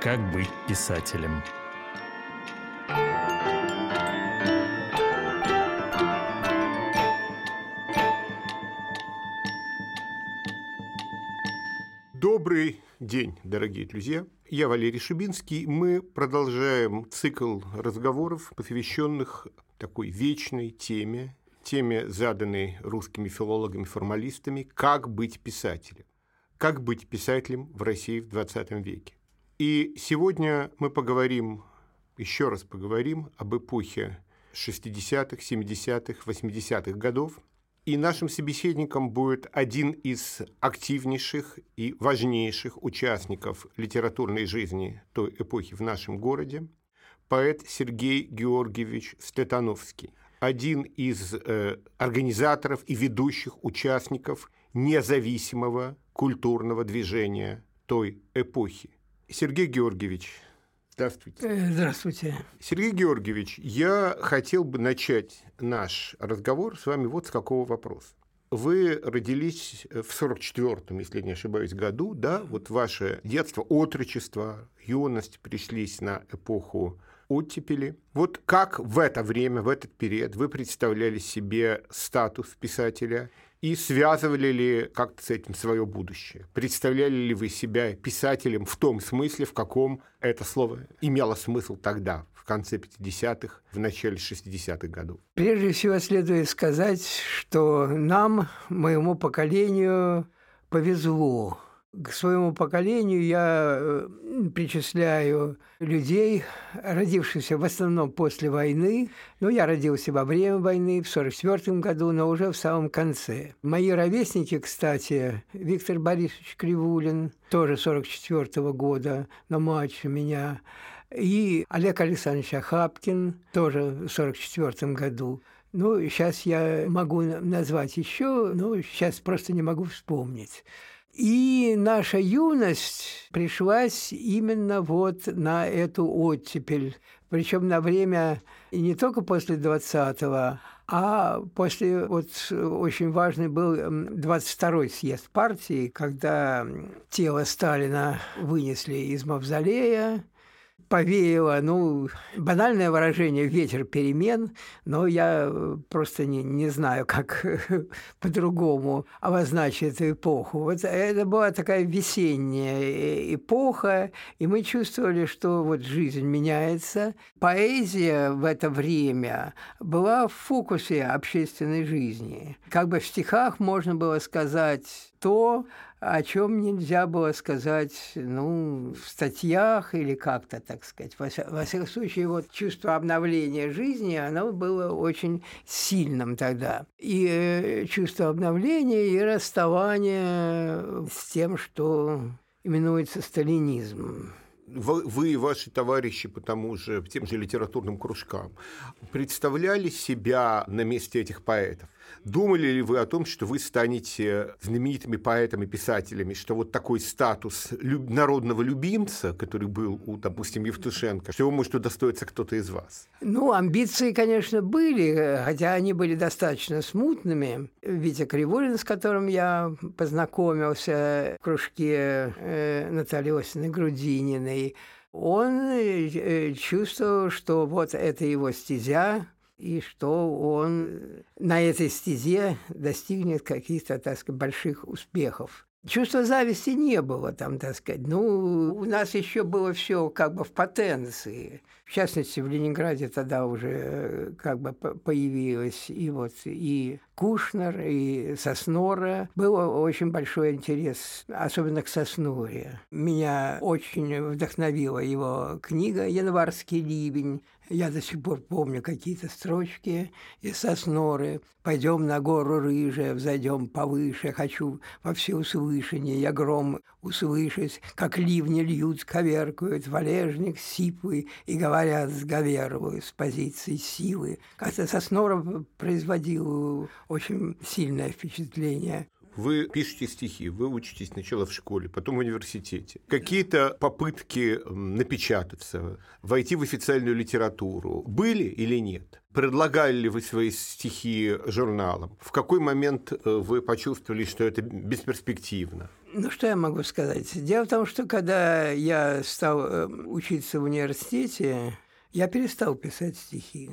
Как быть писателем? Добрый день, дорогие друзья. Я Валерий Шубинский. Мы продолжаем цикл разговоров, посвященных такой вечной теме, теме, заданной русскими филологами-формалистами «Как быть писателем?» «Как быть писателем в России в 20 веке?» И сегодня мы поговорим, еще раз поговорим об эпохе 60-х, 70-х, 80-х годов – и нашим собеседником будет один из активнейших и важнейших участников литературной жизни той эпохи в нашем городе, поэт Сергей Георгиевич Стетановский, один из э, организаторов и ведущих участников независимого культурного движения той эпохи. Сергей Георгиевич, Здравствуйте. Э, здравствуйте. Сергей Георгиевич, я хотел бы начать наш разговор с вами вот с какого вопроса. Вы родились в 44-м, если не ошибаюсь, году, да? Вот ваше детство, отрочество, юность пришлись на эпоху оттепели. Вот как в это время, в этот период вы представляли себе статус писателя и связывали ли как-то с этим свое будущее? Представляли ли вы себя писателем в том смысле, в каком это слово имело смысл тогда, в конце 50-х, в начале 60-х годов? Прежде всего следует сказать, что нам, моему поколению, повезло к своему поколению я э, причисляю людей, родившихся в основном после войны. Ну, я родился во время войны, в 1944 году, но уже в самом конце. Мои ровесники, кстати, Виктор Борисович Кривулин, тоже 1944 года, но младше меня, и Олег Александрович Ахапкин, тоже в 1944 году. Ну, сейчас я могу назвать еще, но сейчас просто не могу вспомнить. И наша юность пришлась именно вот на эту оттепель. Причем на время не только после 20-го, а после, вот очень важный был 22-й съезд партии, когда тело Сталина вынесли из мавзолея, повеяло, ну, банальное выражение «ветер перемен», но я э, просто не, не знаю, как по-другому обозначить эту эпоху. Вот это была такая весенняя э, эпоха, и мы чувствовали, что вот жизнь меняется. Поэзия в это время была в фокусе общественной жизни. Как бы в стихах можно было сказать то, о чем нельзя было сказать ну, в статьях или как-то, так сказать. Во, во всяком случае, вот чувство обновления жизни, оно было очень сильным тогда. И э, чувство обновления, и расставания с тем, что именуется сталинизм вы и ваши товарищи по тому же, тем же литературным кружкам представляли себя на месте этих поэтов? Думали ли вы о том, что вы станете знаменитыми поэтами, писателями, что вот такой статус народного любимца, который был у, допустим, Евтушенко, что его может удостоиться кто-то из вас? Ну, амбиции, конечно, были, хотя они были достаточно смутными. Витя Кривулин, с которым я познакомился в кружке э, Натальи Осиной Грудининой, он э, чувствовал, что вот это его стезя, и что он на этой стезе достигнет каких-то, так сказать, больших успехов. Чувства зависти не было там, так сказать. Ну, у нас еще было все как бы в потенции. В частности, в Ленинграде тогда уже э, как бы появилось и вот и Кушнер, и Соснора. Был очень большой интерес, особенно к Сосноре. Меня очень вдохновила его книга «Январский ливень». Я до сих пор помню какие-то строчки из Сосноры. «Пойдем на гору рыжая, взойдем повыше, хочу во все услышание, я гром услышать, как ливни льют, коверкуют, валежник сиплый, и говорят, сговерываю с позиции силы». Как-то Соснора производил очень сильное впечатление. Вы пишете стихи, вы учитесь сначала в школе, потом в университете. Какие-то попытки напечататься, войти в официальную литературу были или нет? Предлагали ли вы свои стихи журналам? В какой момент э, вы почувствовали, что это бесперспективно? Ну, что я могу сказать? Дело в том, что когда я стал э, учиться в университете, я перестал писать стихи.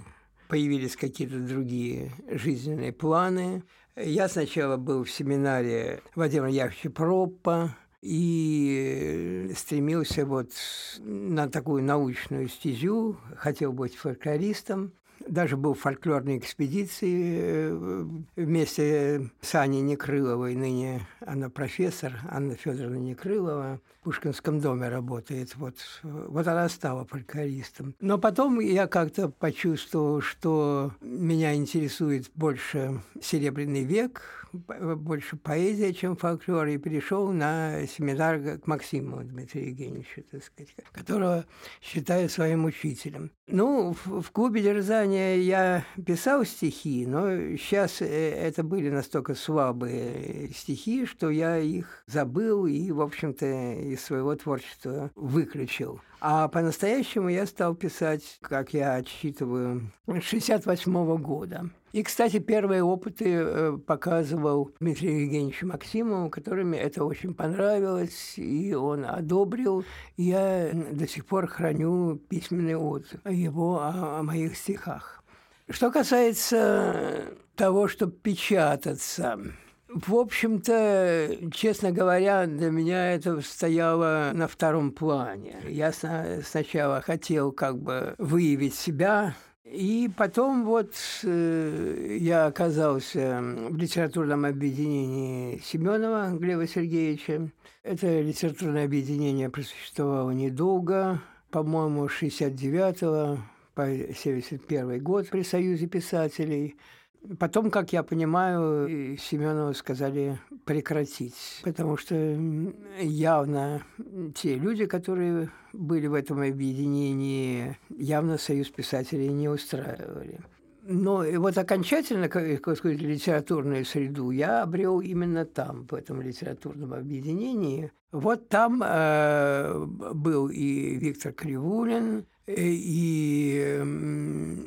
Появились какие-то другие жизненные планы. Я сначала был в семинаре Владимира Яковлевича Проппа и стремился вот на такую научную стезю, хотел быть фольклористом даже был в фольклорной экспедиции э, вместе с Аней Некрыловой, ныне она профессор, Анна Федоровна Некрылова, в Пушкинском доме работает. Вот, вот она стала фольклористом. Но потом я как-то почувствовал, что меня интересует больше Серебряный век, больше поэзия, чем фольклор, и перешел на семинар к Максиму Дмитрию Евгеньевичу, так сказать, которого считаю своим учителем. Ну, в, в клубе дерзания я писал стихи, но сейчас э, это были настолько слабые стихи, что я их забыл и, в общем-то, из своего творчества выключил. А по-настоящему я стал писать, как я отсчитываю, 68 -го года. И, кстати, первые опыты э, показывал Дмитрию Евгеньевичу Максимову, которыми это очень понравилось, и он одобрил. Я до сих пор храню письменный отзыв его о, о моих стихах. Что касается того, чтобы печататься, в общем-то, честно говоря, для меня это стояло на втором плане. Я сначала хотел как бы выявить себя, и потом вот э, я оказался в литературном объединении Семенова Глеба Сергеевича. Это литературное объединение просуществовало недолго, по-моему, с 69 по 71 год при Союзе писателей – Потом, как я понимаю, Семенову сказали прекратить, потому что явно те люди, которые были в этом объединении, явно Союз писателей не устраивали. Но вот окончательно какую-то литературную среду я обрел именно там, в этом литературном объединении. Вот там э, был и Виктор Кривулин, и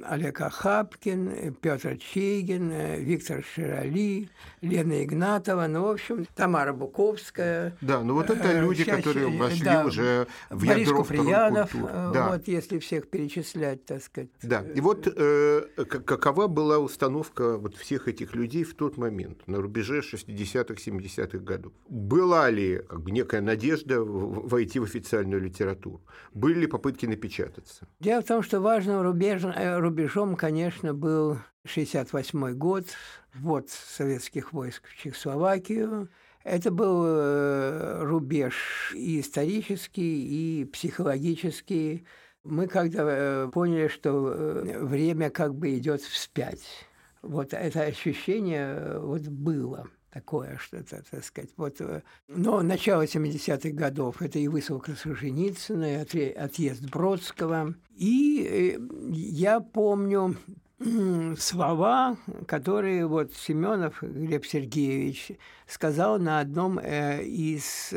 Олег Ахапкин, Петр Чейгин, Виктор Широли, Лена Игнатова, ну, в общем, Тамара Буковская. Да, ну вот это э, люди, Сейчас, которые вошли да, уже в Борис ядро Куприянов, э, да. вот если всех перечислять, так сказать. Да, и вот э, какова была установка вот всех этих людей в тот момент, на рубеже 60-х, 70-х годов? Была ли некая надежда войти в официальную литературу? Были ли попытки напечататься? Меняется. Дело в том, что важным рубеж, э, рубежом, конечно, был 1968 год, ввод советских войск в Чехословакию. Это был э, рубеж и исторический, и психологический. Мы когда э, поняли, что время как бы идет вспять. Вот это ощущение вот было такое что-то, так сказать. Вот. Э, но начало 70-х годов – это и высылка Солженицына, и отъезд Бродского. И э, я помню слова, которые вот Семенов Глеб Сергеевич сказал на одном э, из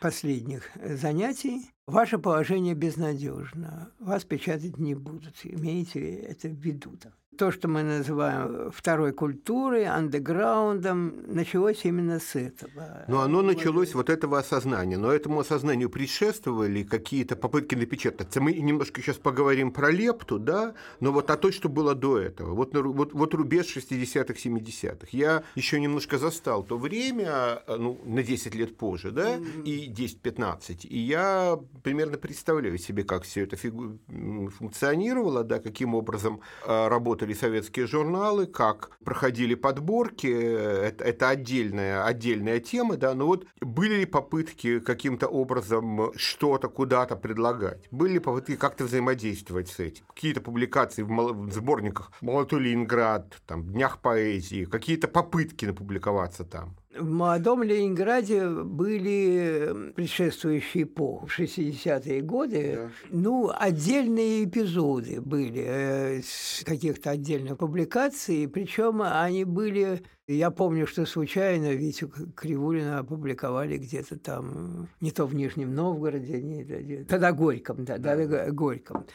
последних занятий. Ваше положение безнадежно, вас печатать не будут, имейте это в виду то, что мы называем второй культурой, андеграундом, началось именно с этого. Но оно началось вот этого осознания. Но этому осознанию предшествовали какие-то попытки напечататься. Мы немножко сейчас поговорим про лепту, да, но вот о том, что было до этого. Вот, вот, вот рубеж 60-х, 70-х. Я еще немножко застал то время, ну, на 10 лет позже, да, mm-hmm. и 10-15. И я примерно представляю себе, как все это фигу... функционировало, да, каким образом а, работали работали советские журналы, как проходили подборки, это, это отдельная, отдельная тема, да, но вот были ли попытки каким-то образом что-то куда-то предлагать? Были ли попытки как-то взаимодействовать с этим? Какие-то публикации в, в сборниках «Молодой Ленинград», там, «Днях поэзии», какие-то попытки напубликоваться там? В молодом Ленинграде были предшествующие эпохи, 60-е годы. Да. Ну, отдельные эпизоды были э, с каких-то отдельных публикаций, причем они были я помню, что случайно Витю Кривулина опубликовали где-то там, не то в Нижнем Новгороде, не, тогда Горьком, да, да, да, Горьком.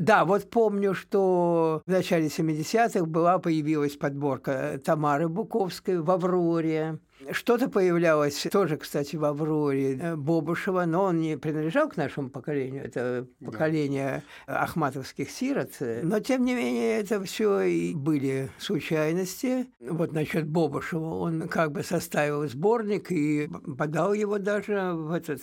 Да, вот помню, что в начале 70-х была, появилась подборка Тамары Буковской в «Авроре». Что-то появлялось тоже, кстати, в «Авроре» э, Бобушева, но он не принадлежал к нашему поколению, это поколение да. ахматовских сирот. Но, тем не менее, это все и были случайности. Вот насчет Бобушева он как бы составил сборник и подал его даже в этот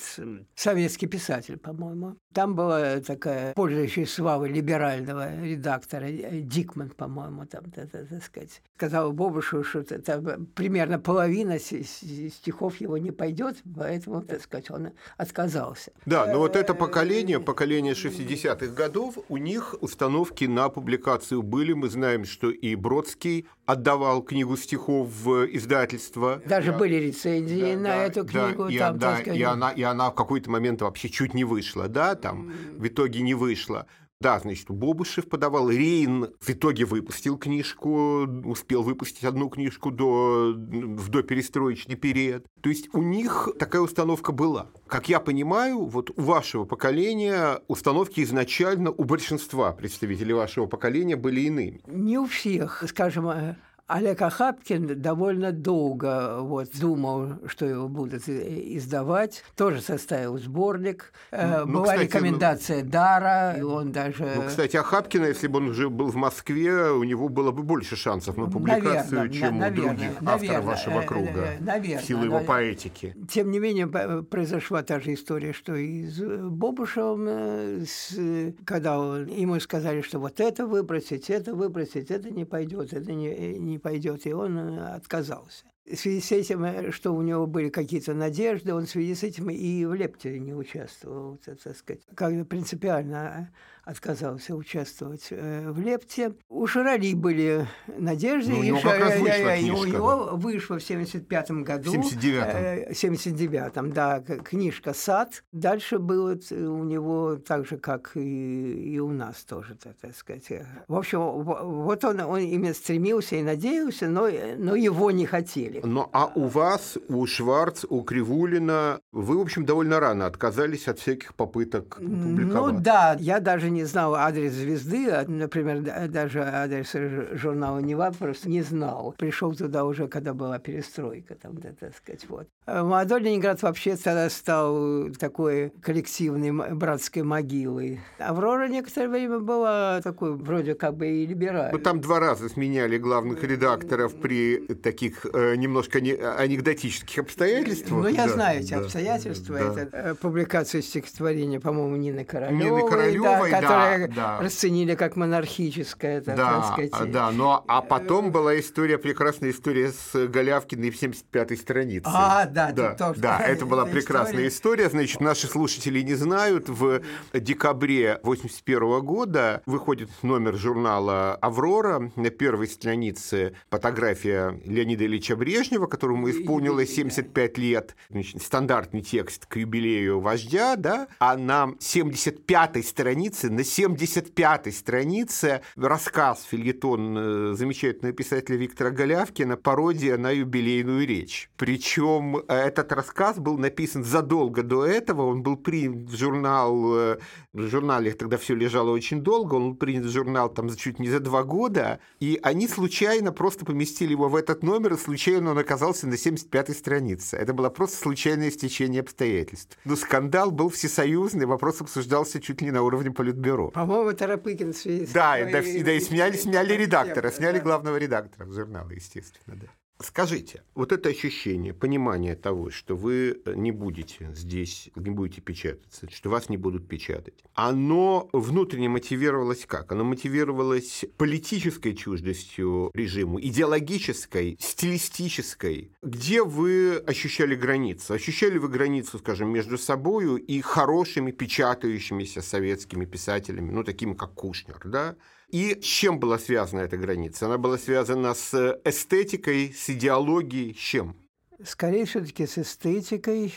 советский писатель, по-моему. Там была такая, пользующаяся славой либерального редактора, э, Дикман, по-моему, там, так, сказать, сказал Бобушеву, что это примерно половина стихов его не пойдет, поэтому, так сказать, он отказался. Да, но вот это поколение, поколение 60-х годов, у них установки на публикацию были. Мы знаем, что и Бродский отдавал книгу стихов в издательство. Даже да. были рецензии да, на да, эту книгу. Да, и, там, да, сказать... и, она, и она в какой-то момент вообще чуть не вышла, да, там в итоге не вышла. Да, значит, Бобышев подавал, Рейн в итоге выпустил книжку, успел выпустить одну книжку до, в доперестроечный период. То есть у них такая установка была. Как я понимаю, вот у вашего поколения установки изначально у большинства представителей вашего поколения были иными. Не у всех. Скажем, э, Олег Ахапкин довольно долго вот, думал, что его будут издавать. Тоже составил сборник. Э, ну, Была кстати, рекомендация ну, Дара, и он даже... Ну, кстати, Ахапкина, если бы он уже был в Москве, у него было бы больше шансов на публикацию, наверное, чем наверное, у других наверное, авторов вашего э, круга, э, наверное, в силу его поэтики. Тем не менее, произошла та же история, что и с Бобушевым, когда он, ему сказали, что вот это выбросить, это выбросить, это не пойдет, это не, не пойдет, и он э, отказался. В связи с этим, э, что у него были какие-то надежды, он в связи с этим и в Лепте не участвовал, так сказать, как принципиально отказался участвовать э, в Лепте. У Шарали были надежды. Ну, у него как раз вышла книжка. У него вышла в 75 году. В 79-м. 79-м, да, книжка «Сад». Дальше было у него так же, как и, и у нас тоже, так сказать. В общем, вот он, он именно стремился и надеялся, но, но его не хотели. Ну, а у вас, у Шварц, у Кривулина, вы, в общем, довольно рано отказались от всяких попыток публиковать. Ну да, я даже не знал адрес звезды, а, например, даже адрес журнала «Нева» просто не знал. Пришел туда уже, когда была перестройка, там, да, так сказать, вот. А молодой Ленинград вообще тогда стал такой коллективной братской могилой. Аврора некоторое время была такой вроде как бы и либеральной. Вы там два раза сменяли главных редакторов при таких э, немножко не, анекдотических обстоятельствах. Ну, я да, знаю эти да, обстоятельства. Да. Это э, публикация стихотворения, по-моему, Нины Королевой. Нины Королевой, да, которое да. расценили как монархическое, так, да, сказать. Да, но а потом была история, прекрасная история с Голявкиной в 75-й странице. А, да, да, тоже. Да, это была прекрасная история. история. Значит, наши слушатели не знают, в декабре 81 года выходит номер журнала «Аврора». На первой странице фотография Леонида Ильича Брежнева, которому исполнилось 75 лет. Значит, стандартный текст к юбилею вождя, да, а на 75-й странице, на 75-й странице рассказ, фильетон э, замечательного писателя Виктора Голявкина, пародия на юбилейную речь. Причем э, этот рассказ был написан задолго до этого, он был принят в журнал, э, в журнале тогда все лежало очень долго, он был принят в журнал там чуть не за два года, и они случайно просто поместили его в этот номер, и случайно он оказался на 75-й странице. Это было просто случайное стечение обстоятельств. Но скандал был всесоюзный, вопрос обсуждался чуть ли не на уровне политбюро. По-моему, Тарапыкин Да, и, да, и, да, и сняли, сняли редактора, сняли главного редактора журнала, естественно, да. Скажите, вот это ощущение, понимание того, что вы не будете здесь, не будете печататься, что вас не будут печатать, оно внутренне мотивировалось как? Оно мотивировалось политической чуждостью режиму, идеологической, стилистической. Где вы ощущали границу? Ощущали вы границу, скажем, между собой и хорошими печатающимися советскими писателями, ну, такими как Кушнер, да? И с чем была связана эта граница? Она была связана с эстетикой, с идеологией, с чем? Скорее все-таки с эстетикой.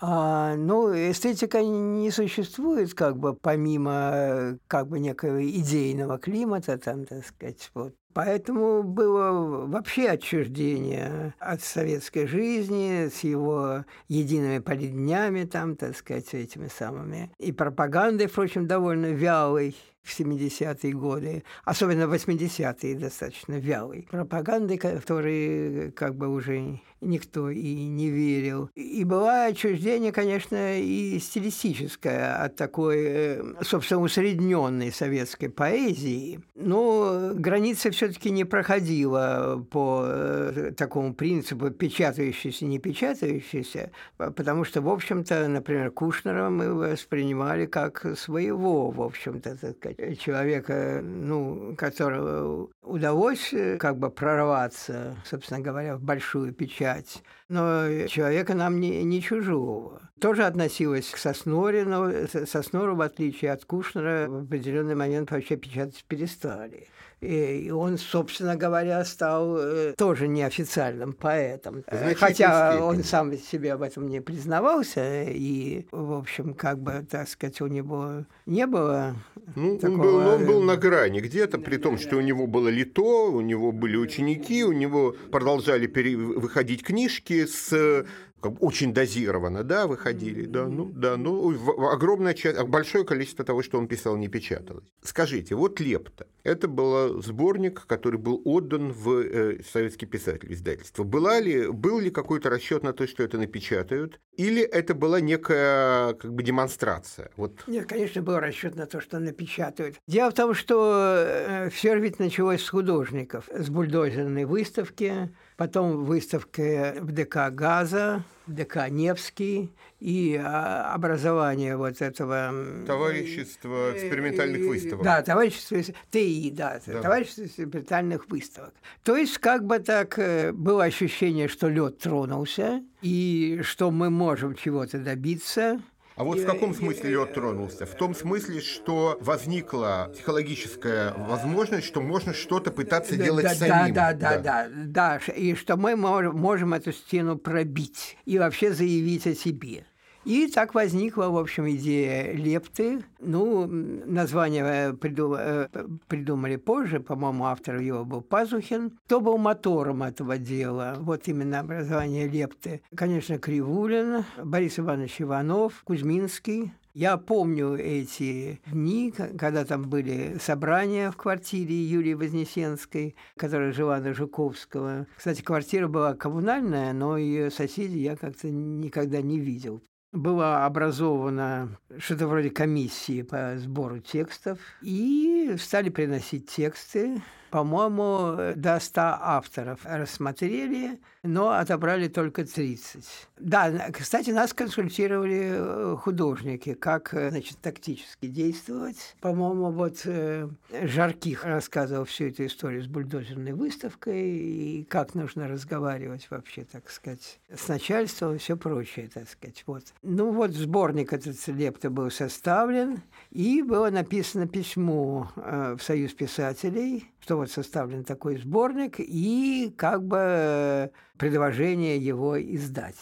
А, ну, эстетика не существует как бы помимо как бы некого идейного климата, там, так сказать, вот. Поэтому было вообще отчуждение от советской жизни с его едиными полиднями, там, так сказать, этими самыми. И пропагандой, впрочем, довольно вялой в 70-е годы, особенно в 80-е достаточно вялой пропаганды, которой как бы уже никто и не верил. И было отчуждение, конечно, и стилистическое от такой, э, собственно, усредненной советской поэзии. Но граница все-таки не проходила по э, такому принципу печатающийся, не печатающийся, потому что, в общем-то, например, Кушнера мы воспринимали как своего, в общем-то, сказать, человека, ну, которого удалось э, как бы прорваться, собственно говоря, в большую печать, но человека нам не, не чужого. Тоже относилась к Сосноре, но Соснору, в отличие от Кушнера, в определенный момент вообще печатать перестали. И он, собственно говоря, стал э, тоже неофициальным поэтом. Хотя он сам себе об этом не признавался, и, в общем, как бы, так сказать, у него не было ну, такого... он, был, он был на грани где-то, при том, что у него было лито, у него были ученики, у него продолжали пере... выходить книжки с очень дозированно, да, выходили, да, ну, да, ну, огромная часть, большое количество того, что он писал, не печаталось. Скажите, вот «Лепта», это был сборник, который был отдан в э, советский писатель издательство. Была ли, был ли какой-то расчет на то, что это напечатают, или это была некая как бы демонстрация? Вот. Нет, конечно, был расчет на то, что напечатают. Дело в том, что э, все ведь началось с художников, с бульдозерной выставки, потом выставка в ДК «Газа», ДК «Невский», и а, образование вот этого... Товарищества экспериментальных выставок. Да, товарищество ТИ, да, да. товарищество экспериментальных выставок. То есть как бы так э, было ощущение, что лед тронулся, и что мы можем чего-то добиться, а вот в каком смысле лед тронулся? В том смысле, что возникла психологическая возможность, что можно что-то пытаться да, делать да, самим. Да, да, да, да, да, и что мы можем эту стену пробить и вообще заявить о себе. И так возникла, в общем, идея лепты. Ну, название э, э, придумали позже, по-моему, автор его был Пазухин. Кто был мотором этого дела? Вот именно образование лепты. Конечно, Кривулин, Борис Иванович Иванов, Кузьминский, я помню эти дни, когда там были собрания в квартире Юлии Вознесенской, которая жила на Жуковского. Кстати, квартира была коммунальная, но ее соседей я как-то никогда не видел была образована что-то вроде комиссии по сбору текстов, и стали приносить тексты. По-моему, до 100 авторов рассмотрели, но отобрали только 30. Да, кстати, нас консультировали э, художники, как э, значит, тактически действовать. По-моему, вот э, Жарких рассказывал всю эту историю с бульдозерной выставкой и как нужно разговаривать вообще, так сказать, с начальством и все прочее, так сказать. Вот. Ну вот сборник этот лепта был составлен, и было написано письмо в Союз писателей, что вот составлен такой сборник, и как бы предложение его издать.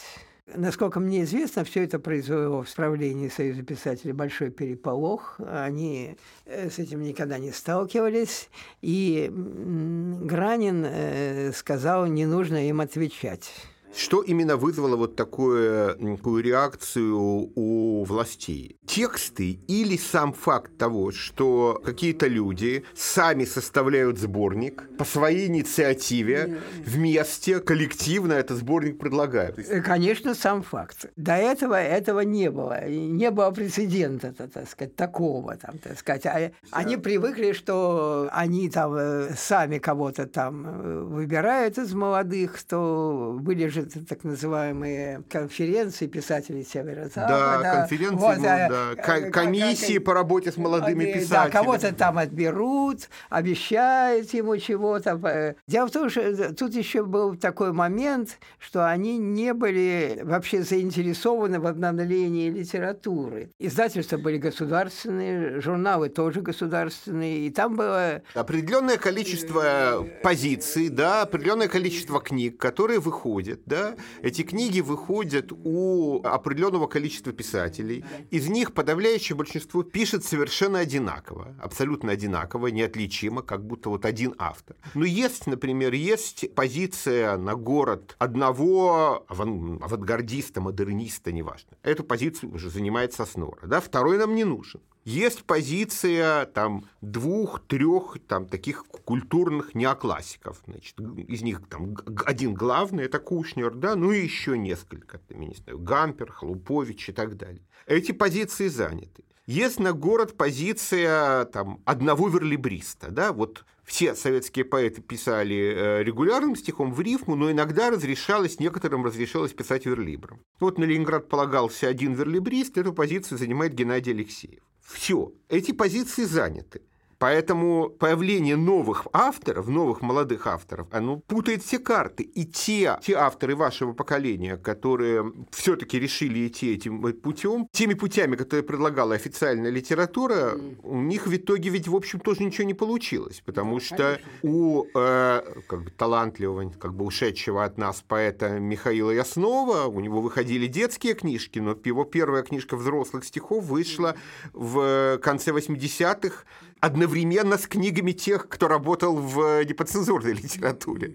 Насколько мне известно, все это произвело в справлении Союза писателей большой переполох. Они э, с этим никогда не сталкивались. И Гранин э, сказал, не нужно им отвечать. Что именно вызвало вот такую, такую реакцию у властей? Тексты или сам факт того, что какие-то люди сами составляют сборник по своей инициативе вместе, коллективно этот сборник предлагают? Э, конечно, сам факт. До этого этого не было. Не было прецедента, так сказать, такого. Там, так сказать. А они привыкли, что они там э, сами кого-то там э, выбирают из молодых, что вылежит это так называемые конференции писателей Севера-Запада. Да, конференции, вот, да. К- комиссии по работе с молодыми писателями. Да, кого-то там отберут, обещают ему чего-то. Дело в том, что тут еще был такой момент, что они не были вообще заинтересованы в обновлении литературы. Издательства были государственные, журналы тоже государственные, и там было... Определенное количество позиций, да, определенное количество книг, которые выходят Да? Эти книги выходят у определенного количества писателей. Из них подавляющее большинство пишет совершенно одинаково, абсолютно одинаково, неотличимо, как будто вот один автор. Но есть, например, есть позиция на город одного авангардиста, модерниста, неважно. Эту позицию уже занимает Соснора. Да? Второй нам не нужен. Есть позиция там двух-трех там таких культурных неоклассиков. Значит, из них там один главный это Кушнер, да, ну и еще несколько, там, я не знаю, Гампер, Халупович и так далее. Эти позиции заняты. Есть на город позиция там, одного верлибриста. Да? Вот все советские поэты писали э, регулярным стихом в рифму, но иногда разрешалось, некоторым разрешалось писать верлибром. Вот на Ленинград полагался один верлибрист, эту позицию занимает Геннадий Алексеев. Все, эти позиции заняты. Поэтому появление новых авторов, новых молодых авторов, оно путает все карты. И те, те авторы вашего поколения, которые все-таки решили идти этим путем, теми путями, которые предлагала официальная литература, у них в итоге ведь, в общем, тоже ничего не получилось. Потому что у э, как бы, талантливого, как бы ушедшего от нас поэта Михаила Яснова, у него выходили детские книжки, но его первая книжка взрослых стихов вышла в конце 80-х одновременно с книгами тех, кто работал в неподцензурной литературе.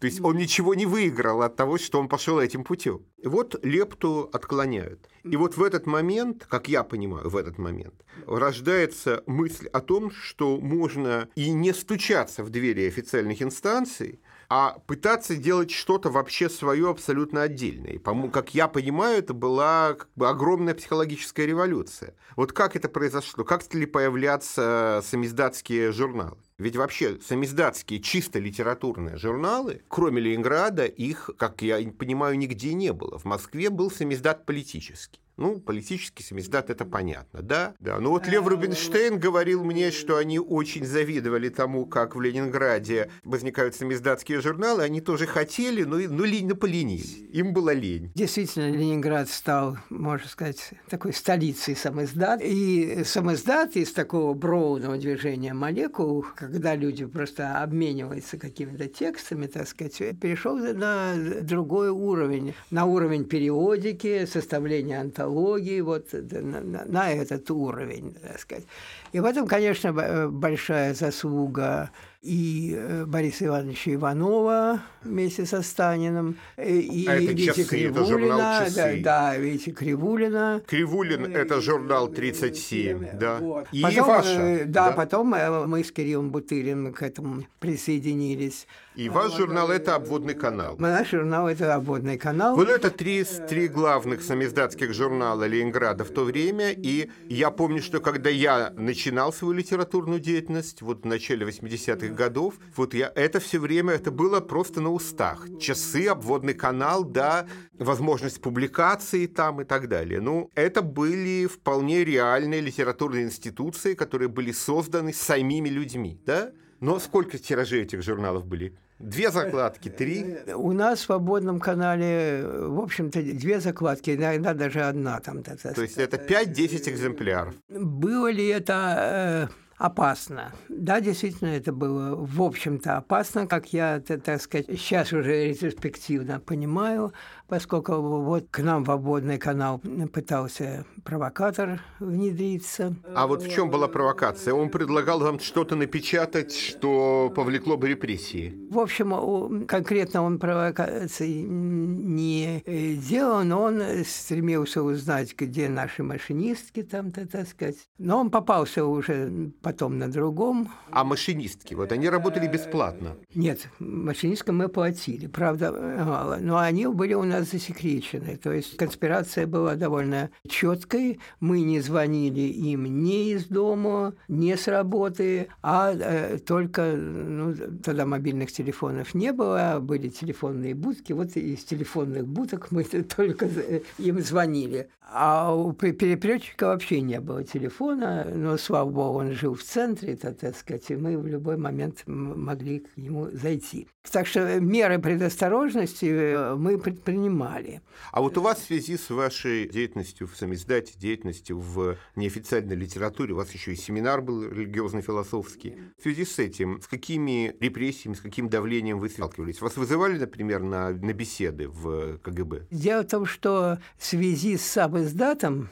То есть он ничего не выиграл от того, что он пошел этим путем. Вот лепту отклоняют. И вот в этот момент, как я понимаю, в этот момент, рождается мысль о том, что можно и не стучаться в двери официальных инстанций, а пытаться делать что-то вообще свое абсолютно отдельное. И, как я понимаю, это была как бы огромная психологическая революция. Вот как это произошло? Как стали появляться самиздатские журналы? Ведь вообще самиздатские чисто литературные журналы, кроме Ленинграда, их, как я понимаю, нигде не было. В Москве был самиздат политический. Ну, политический самиздат, это понятно, да? Да. Ну вот Лев Рубинштейн говорил мне, что они очень завидовали тому, как в Ленинграде возникают самиздатские журналы. Они тоже хотели, но, но лень, но поленились. Им была лень. Действительно, Ленинград стал, можно сказать, такой столицей самиздат. И самиздат из такого броуного движения молекул, когда люди просто обмениваются какими-то текстами, так сказать, перешел на другой уровень. На уровень периодики, составления антологии психологии, вот на, на, на этот уровень, так сказать. И потом, конечно, большая заслуга и э, Бориса Ивановича Иванова вместе со Станиным, э, и а это Вити часы, Кривулина. Это да, да, Вити Кривулина. Кривулин – это журнал 37, да. Вот. И потом, ваша. Э, да, да, потом мы с Кириллом Бутырин к этому присоединились. И ваш журнал – это «Обводный канал». Наш журнал – это «Обводный канал». Вот это три, три главных самиздатских журнала Ленинграда в то время. И я помню, что когда я начинал свою литературную деятельность, вот в начале 80-х 90-х годов, вот я это все время, это было просто на устах. Часы, обводный канал, да, возможность публикации там и так далее. Ну, это были вполне реальные литературные институции, которые были созданы самими людьми, да? Но сколько тиражей этих журналов были? Две закладки, три? У нас в свободном канале, в общем-то, две закладки, иногда даже одна там. То есть это 5-10 экземпляров. Было ли это... Опасно. Да, действительно, это было, в общем-то, опасно, как я, так сказать, сейчас уже ретроспективно понимаю поскольку вот к нам в обводный канал пытался провокатор внедриться. А вот в чем была провокация? Он предлагал вам что-то напечатать, что повлекло бы репрессии? В общем, конкретно он провокации не э, делал, но он стремился узнать, где наши машинистки там-то, так сказать. Но он попался уже потом на другом. А машинистки, вот они работали бесплатно? Нет, машинисткам мы платили, правда, мало. Но они были у нас засекречены. То есть конспирация была довольно четкой. Мы не звонили им ни из дома, ни с работы, а э, только ну, тогда мобильных телефонов не было, а были телефонные будки. Вот из телефонных будок мы только э, им звонили. А у переплетчика вообще не было телефона, но, слава богу, он жил в центре, это, так сказать, и мы в любой момент могли к нему зайти. Так что меры предосторожности э, мы предпринимали понимали. А вот у вас в связи с вашей деятельностью в самиздате, деятельностью в неофициальной литературе, у вас еще и семинар был религиозно-философский. В связи с этим, с какими репрессиями, с каким давлением вы сталкивались? Вас вызывали, например, на, на беседы в КГБ? Дело в том, что в связи с самиздатом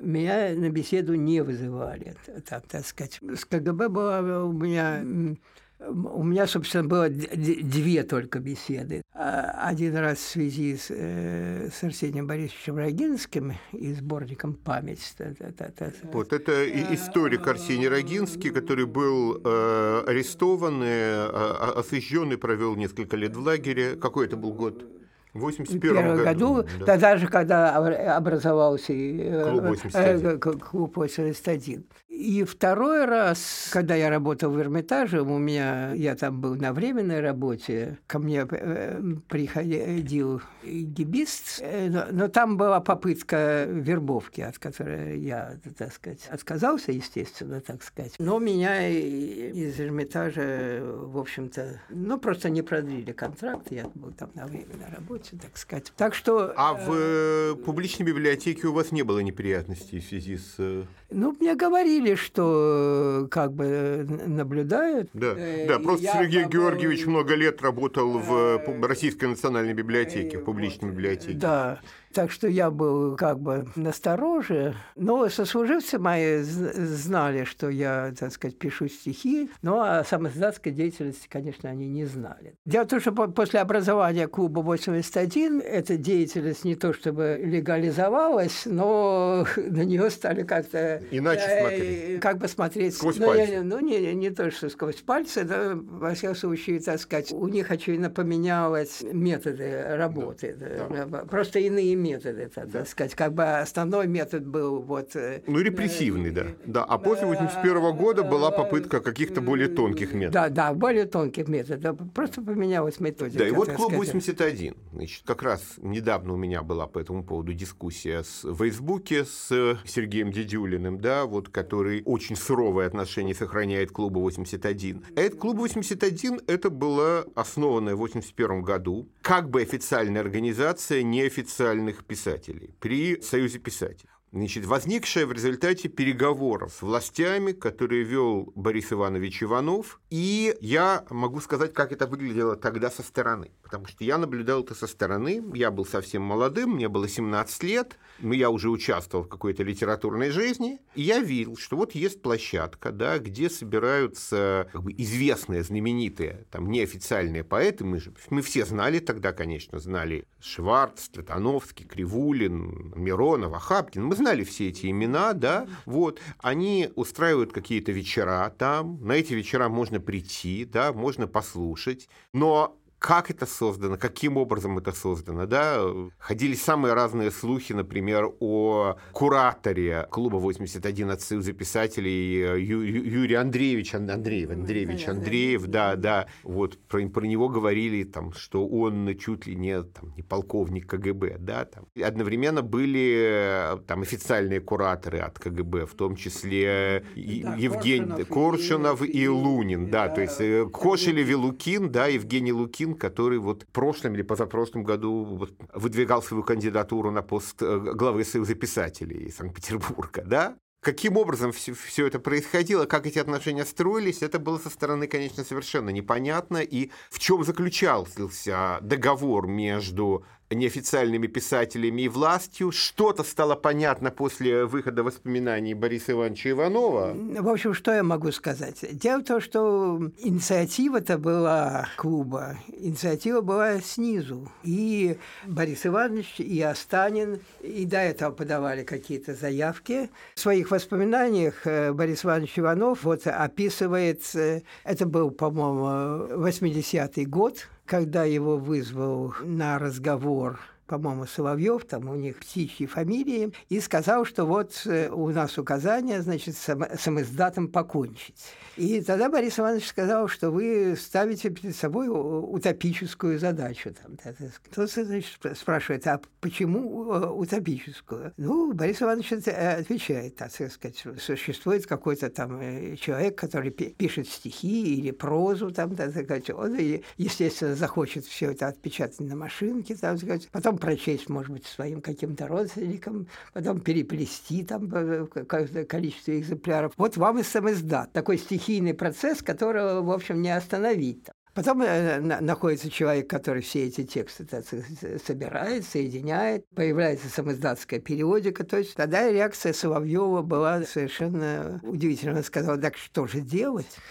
меня на беседу не вызывали, так, так сказать. С КГБ было у меня у меня, собственно, было две только беседы. А, один раз в связи с, э, с Арсением Борисовичем Рогинским и сборником «Память». Вот это историк Арсений Рогинский, который был э, арестован, э, осужден и провел несколько лет в лагере. Какой это был год? В 81 году, году да. тогда же, когда образовался клуб 81. Клуб 81. И второй раз, когда я работал в Эрмитаже, у меня, я там был на временной работе, ко мне э, приходил гибист, э, но, но там была попытка вербовки, от которой я, так сказать, отказался, естественно, так сказать. Но меня из Эрмитажа, в общем-то, ну, просто не продлили контракт, я был там на временной работе, так сказать. Так что... А в э, публичной библиотеке у вас не было неприятностей в связи с... Ну, мне говорили, что как бы наблюдают. Да, э, да просто Сергей как Георгиевич много лет работал в э, Российской национальной библиотеке, в публичной библиотеке. Да, так что я был как бы настороже. Но сослуживцы мои знали, что я, так сказать, пишу стихи, но о самоиздатской деятельности, конечно, они не знали. Дело в том, что после образования клуба 81 эта деятельность не то чтобы легализовалась, но на нее стали как-то... Иначе э, смотреть. Как бы смотреть... Сквозь ну, пальцы. Не, ну, не, не то, что сквозь пальцы, да, во всяком случае, так сказать, у них, очевидно, поменялось методы работы. Да. Да. Просто иные методы, так, да. сказать. Как бы основной метод был вот... Э, ну, репрессивный, да. да. А после 81 года была попытка каких-то более тонких методов. Да, да, более тонких методов. Просто поменялась методика. Да, и вот клуб 81. Значит, как раз недавно у меня была по этому поводу дискуссия с, в Фейсбуке с Сергеем Дедюлиным, да, вот, который очень суровые отношения сохраняет клубу 81. А этот клуб 81 это была основанная в 81 году как бы официальная организация неофициальных писателей при Союзе писателей. Значит, возникшая в результате переговоров с властями, которые вел Борис Иванович Иванов, и я могу сказать, как это выглядело тогда со стороны, потому что я наблюдал это со стороны, я был совсем молодым, мне было 17 лет, но я уже участвовал в какой-то литературной жизни, и я видел, что вот есть площадка, да, где собираются как бы, известные, знаменитые, там, неофициальные поэты, мы же, мы все знали тогда, конечно, знали Шварц, Цветановский, Кривулин, Миронов, Ахапкин, мы знали все эти имена, да, вот, они устраивают какие-то вечера там, на эти вечера можно прийти, да, можно послушать, но как это создано, каким образом это создано, да. Ходили самые разные слухи, например, о кураторе клуба 81 от Союза писателей Ю, Ю, Юрий Андреевич, Андреев, Андреевич Андреев, да, да, вот про, про него говорили, там, что он чуть ли не, там, не полковник КГБ, да, там. И одновременно были э, там официальные кураторы от КГБ, в том числе да, Евгений Коршунов, Коршунов и, и Лунин, да, да, то есть э, Кошелев и Лукин, да, Евгений Лукин Путин, который вот в прошлом или позапрошлом году вот выдвигал свою кандидатуру на пост э, главы Союза писателей Санкт-Петербурга, да? Каким образом все, все это происходило, как эти отношения строились, это было со стороны, конечно, совершенно непонятно. И в чем заключался договор между неофициальными писателями и властью. Что-то стало понятно после выхода воспоминаний Бориса Ивановича Иванова. В общем, что я могу сказать? Дело в том, что инициатива-то была клуба, инициатива была снизу. И Борис Иванович, и Останин, и до этого подавали какие-то заявки. В своих воспоминаниях э, Борис Иванович Иванов вот описывает, э, это был, по-моему, 80-й год, когда его вызвал на разговор по-моему, Соловьев, там у них птичьи фамилии, и сказал, что вот э, у нас указание, значит, сам, самоиздатом покончить. И тогда Борис Иванович сказал, что вы ставите перед собой утопическую задачу. Там, да, Кто значит, спрашивает, а почему э, утопическую? Ну, Борис Иванович э, отвечает, так сказать, существует какой-то там человек, который пишет стихи или прозу, там, так сказать, он, естественно, захочет все это отпечатать на машинке, там, сказать, потом прочесть, может быть, своим каким-то родственникам, потом переплести там э, какое-то количество экземпляров. Вот вам и самоиздат. Такой стихийный процесс, которого, в общем, не остановить. Потом э, находится человек, который все эти тексты собирает, соединяет, появляется самоиздатская периодика. То есть тогда реакция Соловьева была совершенно удивительная. Он сказал, так что же делать?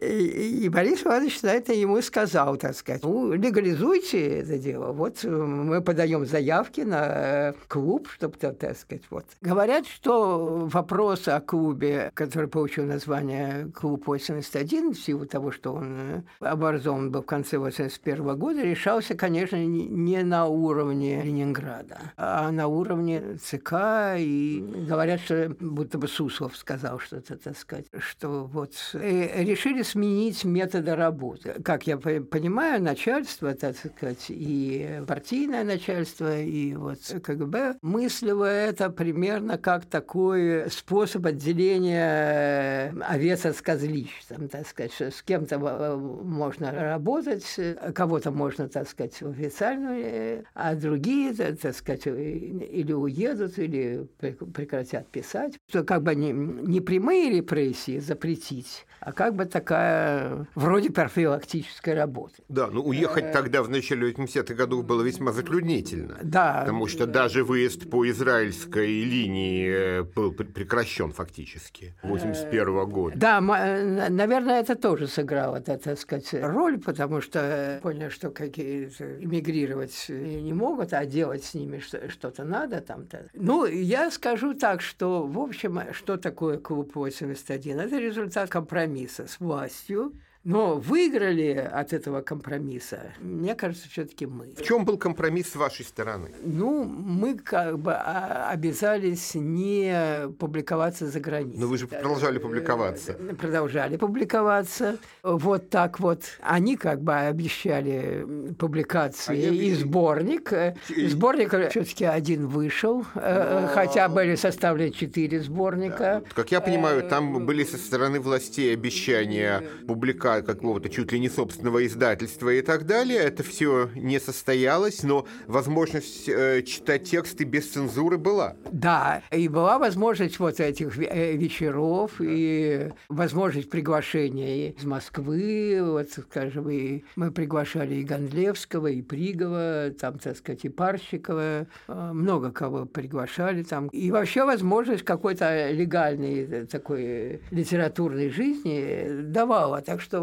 И Борис Иванович на это ему сказал, так сказать, ну, легализуйте это дело. Вот мы подаем заявки на клуб, чтобы, так сказать, вот. Говорят, что вопрос о клубе, который получил название «Клуб 81, в силу того, что он э, образован был в конце 81 года, решался, конечно, не на уровне Ленинграда, а на уровне ЦК. И говорят, что будто бы Суслов сказал что-то, так сказать, что вот э, решили сменить методы работы. Как я понимаю, начальство, так сказать, и партийное начальство, и вот КГБ мыслило это примерно как такой способ отделения э, овец от козлищ личным, так сказать, что с кем-то э, можно работать, э, кого-то можно, так сказать, в официальную, э, а другие, так сказать, или уедут, или прекратят писать. Что как бы не, не прямые репрессии запретить, а как бы такая вроде профилактическая работа. Да, ну уехать тогда в начале 80-х годов было весьма затруднительно. Да. Потому что даже выезд по израильской линии был прекращен фактически 81 -го года. Да, наверное, это тоже сыграло, так сказать, роль, потому что поняли, что какие-то эмигрировать не могут, а делать с ними что-то надо там-то. Ну, я скажу так, что, в общем, что такое клуб 81? Это результат компромисса с властью, но выиграли от этого компромисса, мне кажется, все-таки мы. В чем был компромисс с вашей стороны? Ну, мы как бы а, обязались не публиковаться за границей. Но вы же продолжали публиковаться. Э, продолжали публиковаться. Вот так вот. Они как бы обещали публикации а и сборник. Э, и... Сборник все-таки один вышел, э, Но... хотя были составлены четыре сборника. Да. Как я понимаю, там были со стороны властей обещания публикации какого-то чуть ли не собственного издательства и так далее. Это все не состоялось, но возможность э, читать тексты без цензуры была. Да, и была возможность вот этих э, вечеров, да. и возможность приглашения из Москвы, вот, скажем, и мы приглашали и Гондлевского, и Пригова, там, так сказать, и Парщикова, э, много кого приглашали там. И вообще возможность какой-то легальной э, такой литературной жизни давала. Так что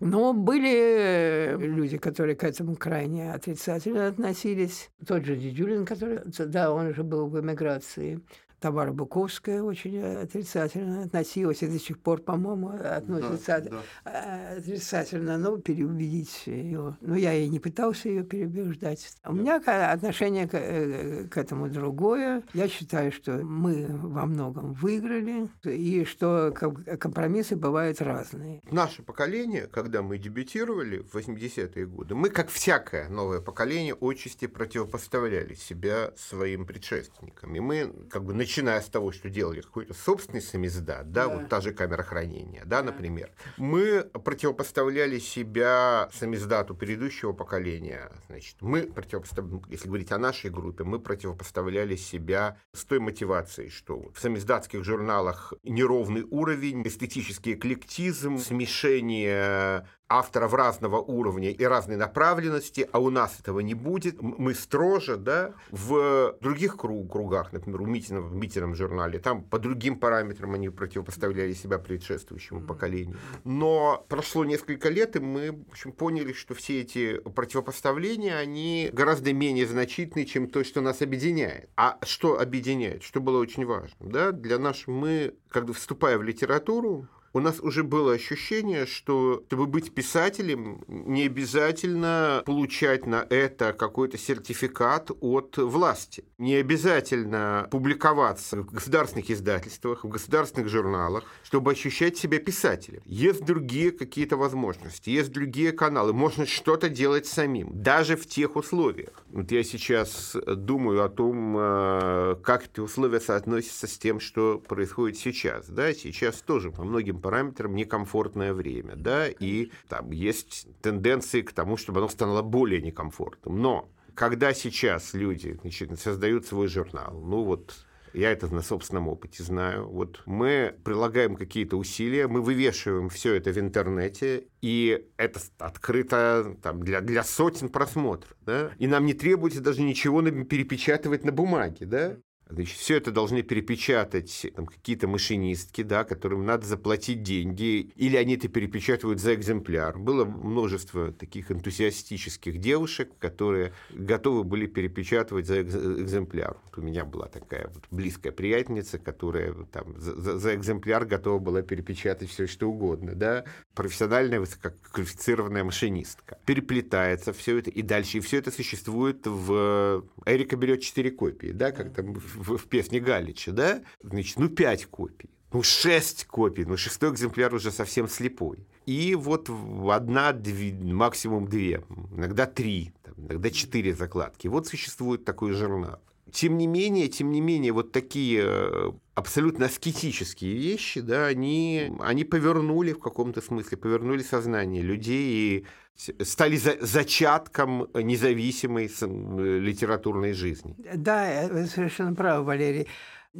но были люди, которые к этому крайне отрицательно относились. Тот же Дидюлин, который, да, он уже был в эмиграции. Тамара Буковская очень отрицательно относилась и до сих пор, по-моему, относится да, да. отрицательно, но переубедить ее. Но я и не пытался ее переубеждать. У меня отношение к, э, к этому другое. Я считаю, что мы во многом выиграли, и что компромиссы бывают разные. Наше поколение, когда мы дебютировали в 80-е годы, мы, как всякое новое поколение, отчасти противопоставляли себя своим предшественникам. И мы как бы начиная с того, что делали какой-то собственный самиздат, да, да. вот та же камера хранения, да, да, например, мы противопоставляли себя самиздату предыдущего поколения, значит, мы противопоставляли, если говорить о нашей группе, мы противопоставляли себя с той мотивацией, что в самиздатских журналах неровный уровень, эстетический эклектизм, смешение авторов разного уровня и разной направленности, а у нас этого не будет. Мы строже, да, в других круг, кругах, например, у Митина в Митином журнале, там по другим параметрам они противопоставляли себя предшествующему поколению. Но прошло несколько лет, и мы, в общем, поняли, что все эти противопоставления, они гораздо менее значительны, чем то, что нас объединяет. А что объединяет? Что было очень важно, да, для нас мы, когда вступая в литературу, у нас уже было ощущение, что чтобы быть писателем, не обязательно получать на это какой-то сертификат от власти. Не обязательно публиковаться в государственных издательствах, в государственных журналах, чтобы ощущать себя писателем. Есть другие какие-то возможности, есть другие каналы, можно что-то делать самим, даже в тех условиях. Вот я сейчас думаю о том, э, как эти условия соотносятся с тем, что происходит сейчас. Да, сейчас тоже по многим параметрам некомфортное время, да, и там есть тенденции к тому, чтобы оно стало более некомфортным. Но когда сейчас люди значит, создают свой журнал, ну вот я это на собственном опыте знаю. Вот мы прилагаем какие-то усилия, мы вывешиваем все это в интернете, и это открыто там, для, для сотен просмотров. Да? И нам не требуется даже ничего перепечатывать на бумаге. Да? Значит, все это должны перепечатать там, какие-то машинистки, да, которым надо заплатить деньги, или они это перепечатывают за экземпляр. Было множество таких энтузиастических девушек, которые готовы были перепечатывать за экземпляр. Вот у меня была такая вот близкая приятельница, которая там, за, за экземпляр готова была перепечатать все, что угодно. Да? Профессиональная высококвалифицированная машинистка. Переплетается все это, и дальше. И все это существует в... Эрика берет четыре копии, да, как там в, в песне Галича, да, значит, ну, пять копий, ну, шесть копий, ну, шестой экземпляр уже совсем слепой. И вот одна, две, максимум две, иногда три, там, иногда четыре закладки. Вот существует такой журнал. Тем не менее, тем не менее, вот такие э, абсолютно аскетические вещи, да, они, они повернули в каком-то смысле, повернули сознание людей и стали за, зачатком независимой э, литературной жизни. Да, вы совершенно правы, Валерий.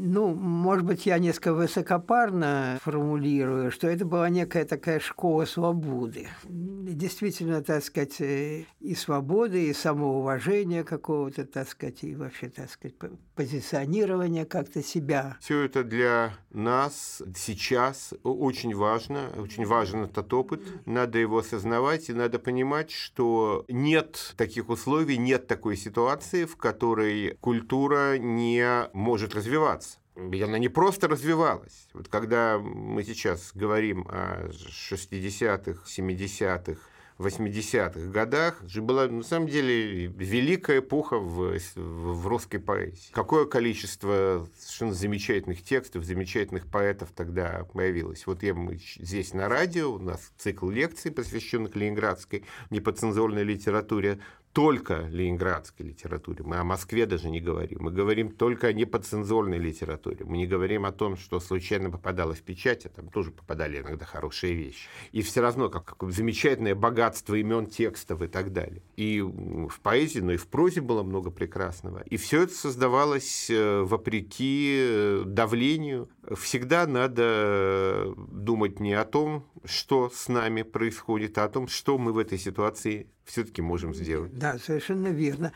Ну, может быть, я несколько высокопарно формулирую, что это была некая такая школа свободы. Действительно, так сказать, э, и свободы, и самоуважения какого-то, так сказать, и вообще, так сказать, позиционирования как-то себя. Все это для нас сейчас очень важно, очень важен этот опыт. Надо его осознавать, и надо понимать, что нет таких условий, нет такой ситуации, в которой культура не может развиваться и она не просто развивалась. Вот когда мы сейчас говорим о 60-х, 70-х, 80-х годах же была на самом деле великая эпоха в, в русской поэзии. Какое количество совершенно замечательных текстов, замечательных поэтов тогда появилось. Вот я мы здесь на радио, у нас цикл лекций, посвященных ленинградской неподцензурной литературе только ленинградской литературе. Мы о Москве даже не говорим. Мы говорим только о неподцензурной литературе. Мы не говорим о том, что случайно попадало в печать, а там тоже попадали иногда хорошие вещи. И все равно, как, как замечательное богатство имен, текстов и так далее. И в поэзии, но и в прозе было много прекрасного. И все это создавалось э, вопреки э, давлению. Всегда надо думать не о том, что с нами происходит, а о том, что мы в этой ситуации все-таки можем сделать. Да, совершенно верно.